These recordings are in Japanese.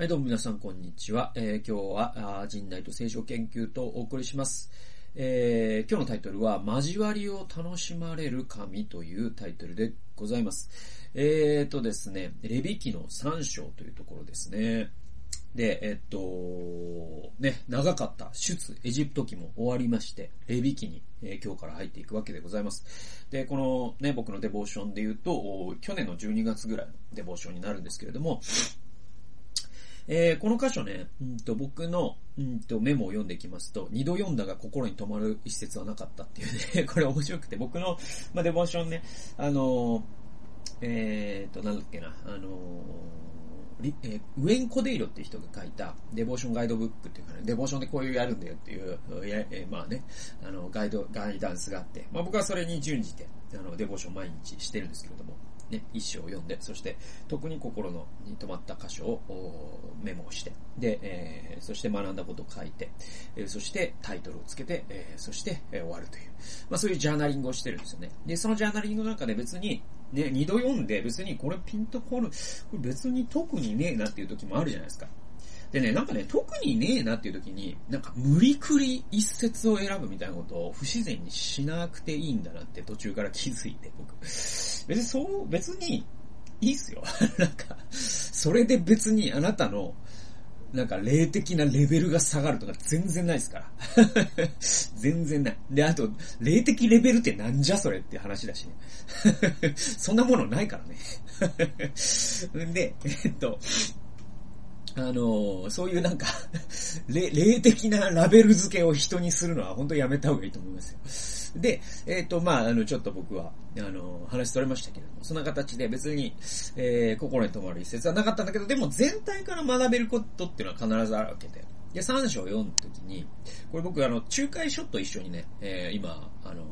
はい、どうも皆さん、こんにちは。えー、今日は、人内と聖書研究とお送りします。えー、今日のタイトルは、交わりを楽しまれる神というタイトルでございます。えーとですね、レビ記の3章というところですね。で、えっと、ね、長かった出エジプト記も終わりまして、レビ記に、えー、今日から入っていくわけでございます。で、このね、僕のデボーションで言うと、去年の12月ぐらいのデボーションになるんですけれども、えー、この箇所ね、うんと僕の、うんとメモを読んでいきますと、二度読んだが心に留まる一節はなかったっていうね、これ面白くて、僕の、まあ、デボーションね、あのー、えーと、なんだっけな、あのー、えー、ウェン・コデイロっていう人が書いたデボーションガイドブックっていうかね、デボーションでこういうやるんだよっていう、え、まあね、あの、ガイド、ガイダンスがあって、まあ僕はそれに準じて、あの、デボーション毎日してるんですけれども、ね、一章を読んで、そして特に心のに留まった箇所をメモをして、で、えー、そして学んだことを書いて、えー、そしてタイトルをつけて、えー、そして、えー、終わるという、まあそういうジャーナリングをしてるんですよね。で、そのジャーナリングの中で別に、ね、二度読んで別にこれピンとこる、これ別に特にねえなっていう時もあるじゃないですか。でね、なんかね、特にねえなっていう時に、なんか無理くり一節を選ぶみたいなことを不自然にしなくていいんだなって途中から気づいて、僕。別にそう、別にいいっすよ。なんか、それで別にあなたの、なんか霊的なレベルが下がるとか全然ないですから。全然ない。で、あと、霊的レベルってなんじゃそれって話だしね。そんなものないからね。で、えっと、あのそういうなんか 霊的なラベル付けを人にするのは本当やめた方がいいと思いますよ。で、えっ、ー、と、まあ、あの、ちょっと僕は、あの話取れましたけれども、そんな形で別に、えー、心に留まる一節はなかったんだけど、でも全体から学べることっていうのは必ずあるわけで。で、3章読むときに、これ僕あの、仲介書と一緒にね、えー、今、あの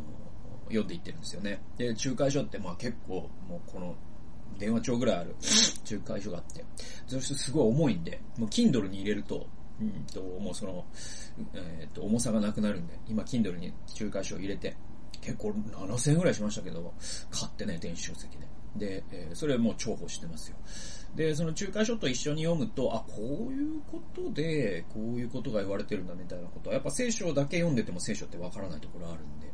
読んでいってるんですよね。で、仲介書ってまあ結構、もうこの電話帳ぐらいある仲介書があって、そしてすごい重いんで、もう Kindle に入れると、うんと、もうその、えっ、ー、と、重さがなくなるんで、今 Kindle に仲介書を入れて、結構7000円ぐらいしましたけど、買ってね、電子書籍で。で、えー、それもう重宝してますよ。で、その仲介書と一緒に読むと、あ、こういうことで、こういうことが言われてるんだみたいなことは、やっぱ聖書だけ読んでても聖書ってわからないところあるんで、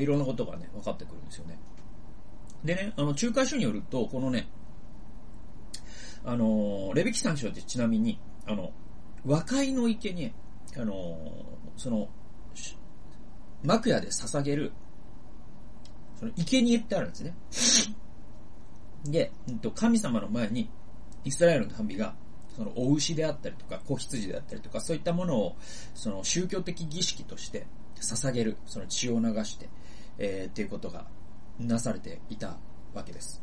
え、いろんなことがね、分かってくるんですよね。でね、あの、仲介書によると、このね、あの、レビキ三章ってちなみに、あの、和解の池に、あの、その、幕屋で捧げる、その生贄ってあるんですね。で、神様の前に、イスラエルの民が、その、お牛であったりとか、子羊であったりとか、そういったものを、その、宗教的儀式として捧げる、その血を流して、えー、っていうことがなされていたわけです。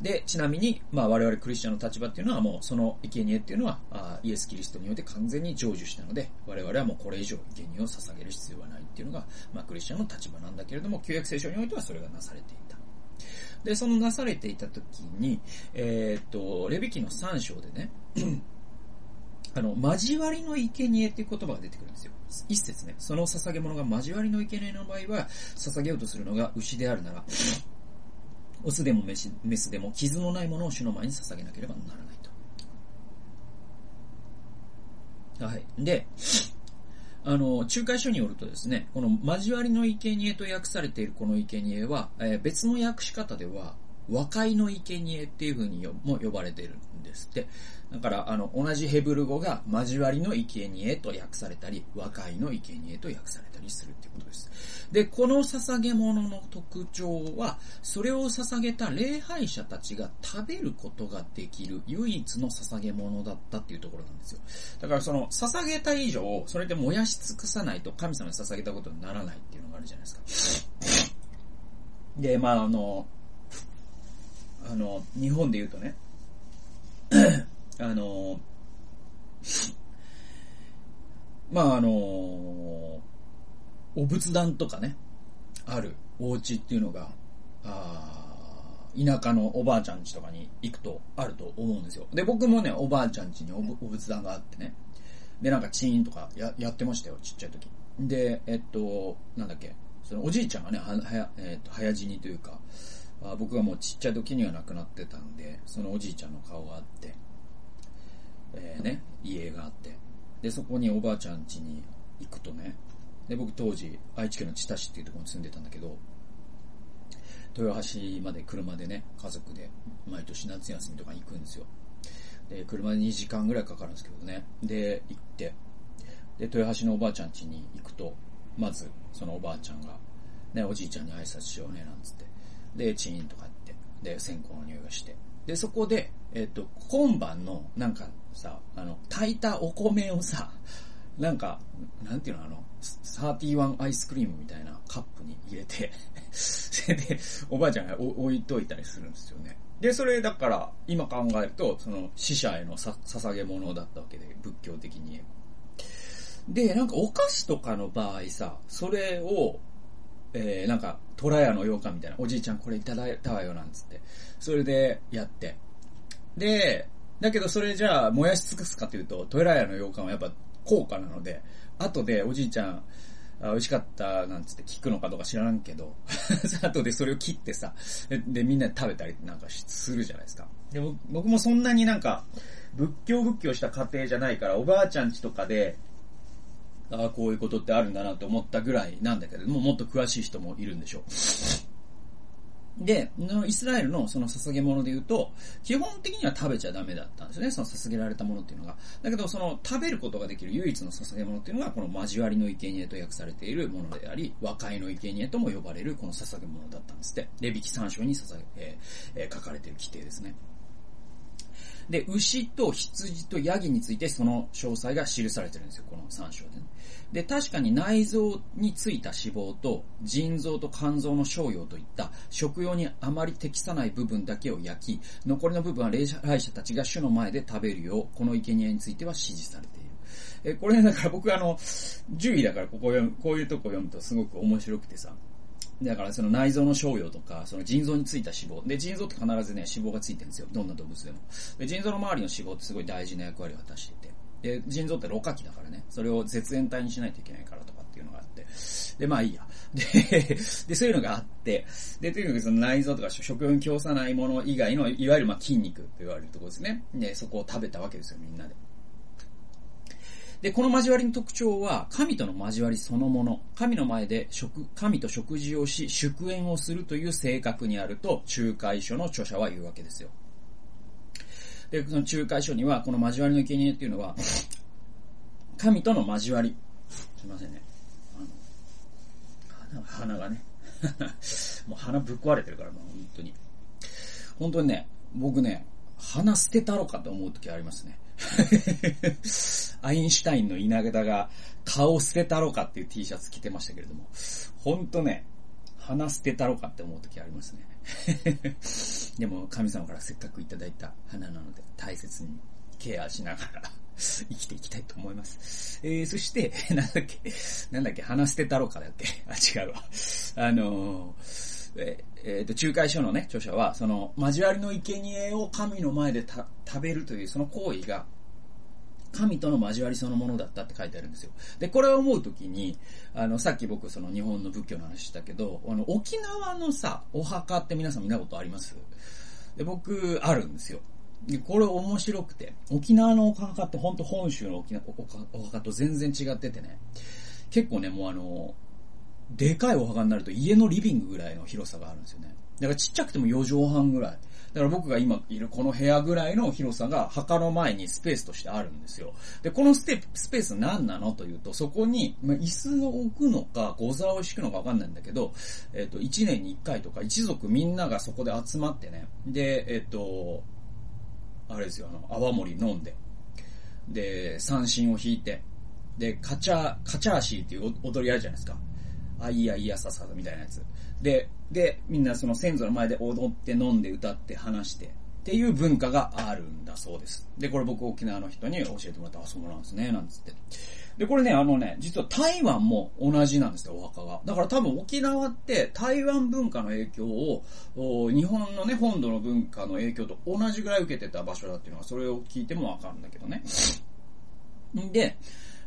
で、ちなみに、まあ我々クリスチャンの立場っていうのはもうその生贄っていうのはあイエス・キリストによって完全に成就したので、我々はもうこれ以上生贄を捧げる必要はないっていうのが、まあクリスチャンの立場なんだけれども、旧約聖書においてはそれがなされていた。で、そのなされていた時に、えー、っと、レビキの3章でね、あの、交わりの生贄っていう言葉が出てくるんですよ。一節ね。その捧げ物が交わりの生贄の場合は、捧げようとするのが牛であるなら、オスでもメスメスでも傷のないものを主の前に捧げなければならないと。はい。で、あの、仲介書によるとですね、この交わりの生贄と訳されているこの生贄は、えー、別の訳し方では、和解の生贄っていう風にも呼ばれてるんですって。だから、あの、同じヘブル語が交わりの生贄と訳されたり、和解の生贄と訳されたりするってことです。で、この捧げ物の特徴は、それを捧げた礼拝者たちが食べることができる唯一の捧げ物だったっていうところなんですよ。だからその、捧げた以上、それで燃やし尽くさないと神様に捧げたことにならないっていうのがあるじゃないですか。で、まああの、あの、日本で言うとね、あの、まああの、お仏壇とかね、あるお家っていうのが、あ田舎のおばあちゃん家とかに行くとあると思うんですよ。で、僕もね、おばあちゃん家にお仏壇があってね。で、なんかチーンとかややってましたよ、ちっちゃい時。で、えっと、なんだっけ、そのおじいちゃんがね、は、はえっと、早死にというか、あ僕がもうちっちゃい時には亡くなってたんで、そのおじいちゃんの顔があって、えー、ね、家があって。で、そこにおばあちゃん家に行くとね、で、僕当時、愛知県の知多市っていうところに住んでたんだけど、豊橋まで車でね、家族で毎年夏休みとか行くんですよ。で、車で2時間ぐらいかかるんですけどね。で、行って、で、豊橋のおばあちゃん家に行くと、まず、そのおばあちゃんが、ね、おじいちゃんに挨拶しようね、なんつって。で、チーンとかって、で、線香の匂いがして。で、そこで、えっと、今晩の、なんかさ、あの、炊いたお米をさ、なんか、なんていうの、あの、31アイスクリームみたいなカップに入れて で、おばあちゃんが置いといたりするんですよね。で、それだから、今考えると、その、死者へのさ捧げ物だったわけで、仏教的に。で、なんかお菓子とかの場合さ、それを、えー、なんか、虎屋の羊羹みたいな、おじいちゃんこれいただいたわよ、なんつって。それで、やって。で、だけどそれじゃあ、燃やし尽くすかというと、虎屋の羊羹はやっぱ高価なので、後でおじいちゃん、あ美味しかったなんつって聞くのかどうか知らんけど、後でそれを切ってさ、で、みんなで食べたりなんかするじゃないですか。でも、僕もそんなになんか、仏教仏教した家庭じゃないから、おばあちゃん家とかで、ああ、こういうことってあるんだなと思ったぐらいなんだけれども、もっと詳しい人もいるんでしょう。で、イスラエルのその捧げ物で言うと、基本的には食べちゃダメだったんですよね、その捧げられたものっていうのが。だけど、その食べることができる唯一の捧げ物っていうのが、この交わりの生贄と訳されているものであり、和解の生贄とも呼ばれるこの捧げ物だったんですって。レビキ3章に捧げ、えー、書かれている規定ですね。で、牛と羊とヤギについてその詳細が記されてるんですよ、この3章でね。で、確かに内臓についた脂肪と腎臓と肝臓の商用といった食用にあまり適さない部分だけを焼き、残りの部分は霊者たちが主の前で食べるよう、この生贄については指示されている。え、これだから僕あの、10位だからここ読む、こういうとこ読むとすごく面白くてさ、だからその内臓の商用とか、その腎臓についた脂肪。で、腎臓って必ずね、脂肪がついてるんですよ。どんな動物でも。で、腎臓の周りの脂肪ってすごい大事な役割を果たしていて。で、腎臓ってろ過器だからね。それを絶縁体にしないといけないからとかっていうのがあって。で、まあいいや。で、で、そういうのがあって、で、とにかくその内臓とか食用に供さないもの以外の、いわゆるまあ筋肉と言われるところですね。で、そこを食べたわけですよ、みんなで。で、この交わりの特徴は、神との交わりそのもの。神の前で食、神と食事をし、祝宴をするという性格にあると、仲介書の著者は言うわけですよ。で、その仲介書には、この交わりの生贄っていうのは、神との交わり。すいませんね。あの、鼻がね。もう鼻ぶっ壊れてるから、もう本当に。本当にね、僕ね、鼻捨てたろかと思う時ありますね。アインシュタインの稲形が顔捨てたろかっていう T シャツ着てましたけれども、ほんとね、鼻捨てたろかって思う時ありますね。でも神様からせっかくいただいた花なので大切にケアしながら生きていきたいと思います。えー、そして、なんだっけ、なんだっけ、鼻捨てたろかだっけ？あ、違うわ。あのーええー、と、仲介書のね、著者は、その、交わりの生贄を神の前で食べるというその行為が、神との交わりそのものだったって書いてあるんですよ。で、これを思うときに、あの、さっき僕その日本の仏教の話したけど、あの、沖縄のさ、お墓って皆さん見たことあります？で、僕、あるんですよ。で、これ面白くて、沖縄のお墓って本当本州の沖縄お墓と全然違っててね、結構ね、もうあの、でかいお墓になると家のリビングぐらいの広さがあるんですよね。だからちっちゃくても4畳半ぐらい。だから僕が今いるこの部屋ぐらいの広さが墓の前にスペースとしてあるんですよ。で、このステスペース何なのというと、そこに、まあ、椅子を置くのか、ご座を敷くのかわかんないんだけど、えっ、と、1年に1回とか一族みんながそこで集まってね、で、えっ、と、あれですよ、あの、泡盛飲んで、で、三振を弾いて、で、カチャ、カチャーシーっていう踊りあるじゃないですか。あ、いやいやささみたいなやつ。で、で、みんなその先祖の前で踊って飲んで歌って話して、っていう文化があるんだそうです。で、これ僕沖縄の人に教えてもらった、あ、そうなんですね、なんつって。で、これね、あのね、実は台湾も同じなんですよ、お墓が。だから多分沖縄って台湾文化の影響を、日本のね、本土の文化の影響と同じぐらい受けてた場所だっていうのは、それを聞いてもわかるんだけどね。で、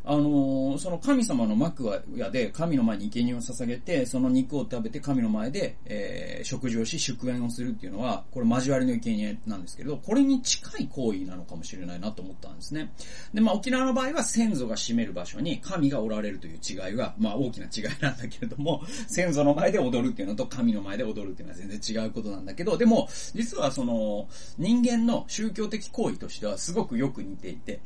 あのー、その神様の幕屋で神の前に生贄を捧げて、その肉を食べて神の前で、えー、食事をし祝宴をするっていうのは、これ交わりの生贄なんですけれど、これに近い行為なのかもしれないなと思ったんですね。で、まあ沖縄の場合は先祖が占める場所に神がおられるという違いが、まあ大きな違いなんだけれども、先祖の前で踊るっていうのと神の前で踊るっていうのは全然違うことなんだけど、でも、実はその、人間の宗教的行為としてはすごくよく似ていて、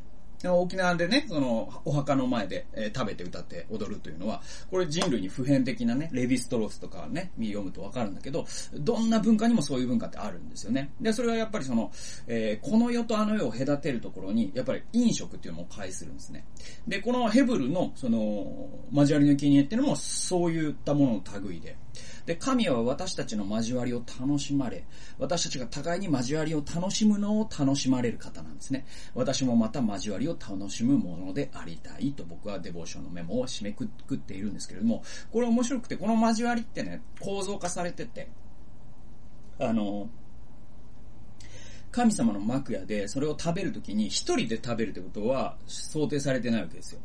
沖縄でね、その、お墓の前で、えー、食べて歌って踊るというのは、これ人類に普遍的なね、レヴィストロスとかね、見読むとわかるんだけど、どんな文化にもそういう文化ってあるんですよね。で、それはやっぱりその、えー、この世とあの世を隔てるところに、やっぱり飲食っていうのを介するんですね。で、このヘブルの、その、交わりの生贄っていうのも、そういったものの類で、で、神は私たちの交わりを楽しまれ、私たちが互いに交わりを楽しむのを楽しまれる方なんですね。私もまた交わりを楽しむものでありたいと僕はデボーションのメモを締めくくっているんですけれども、これ面白くて、この交わりってね、構造化されてて、あの、神様の幕屋でそれを食べるときに一人で食べるってことは想定されてないわけですよ。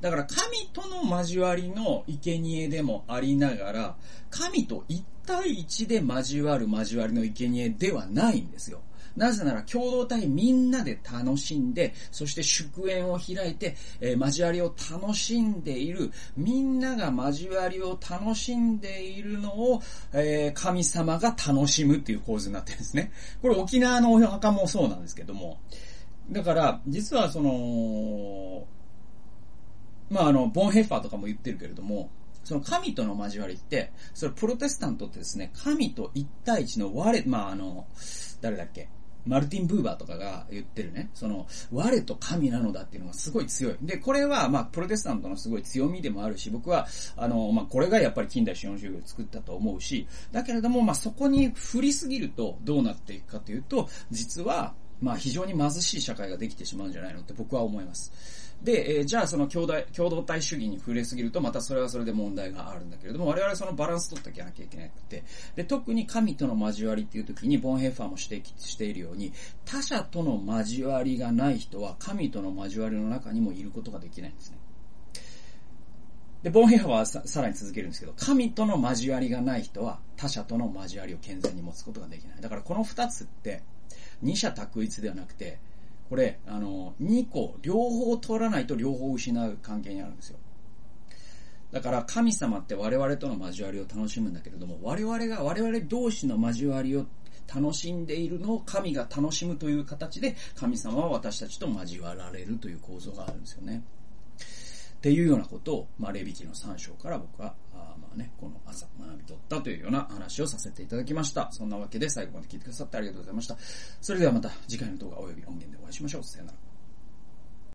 だから神との交わりの生贄でもありながら、神と一対一で交わる交わりの生贄ではないんですよ。なぜなら共同体みんなで楽しんで、そして祝宴を開いて、えー、交わりを楽しんでいる、みんなが交わりを楽しんでいるのを、えー、神様が楽しむっていう構図になってるんですね。これ沖縄のお墓もそうなんですけども、だから、実はその、まあ、あの、ボンヘッファーとかも言ってるけれども、その神との交わりって、それプロテスタントってですね、神と一対一の我、まあ、あの、誰だっけマルティン・ブーバーとかが言ってるね、その、我と神なのだっていうのがすごい強い。で、これは、まあ、プロテスタントのすごい強みでもあるし、僕は、あの、まあ、これがやっぱり近代資本主義を作ったと思うし、だけれども、まあ、そこに振りすぎるとどうなっていくかというと、実は、まあ、非常に貧しい社会ができてしまうんじゃないのって僕は思います。で、えー、じゃあその共同共同体主義に触れすぎるとまたそれはそれで問題があるんだけれども、我々そのバランス取っていかなきゃいけなくて、で、特に神との交わりっていう時にボンヘッファーも指摘しているように、他者との交わりがない人は神との交わりの中にもいることができないんですね。で、ボンヘッファーはささらに続けるんですけど、神との交わりがない人は他者との交わりを健全に持つことができない。だからこの二つって、二者択一ではなくて、これ、あの、2個、両方取らないと両方失う関係にあるんですよ。だから神様って我々との交わりを楽しむんだけれども、我々が我々同士の交わりを楽しんでいるのを神が楽しむという形で、神様は私たちと交わられるという構造があるんですよね。っていうようなことを、まあ、レビキの3章から僕はまあね、この朝学び取ったというような話をさせていただきました。そんなわけで最後まで聞いてくださってありがとうございました。それではまた次回の動画及び音源でお会いしましょう。さよなら。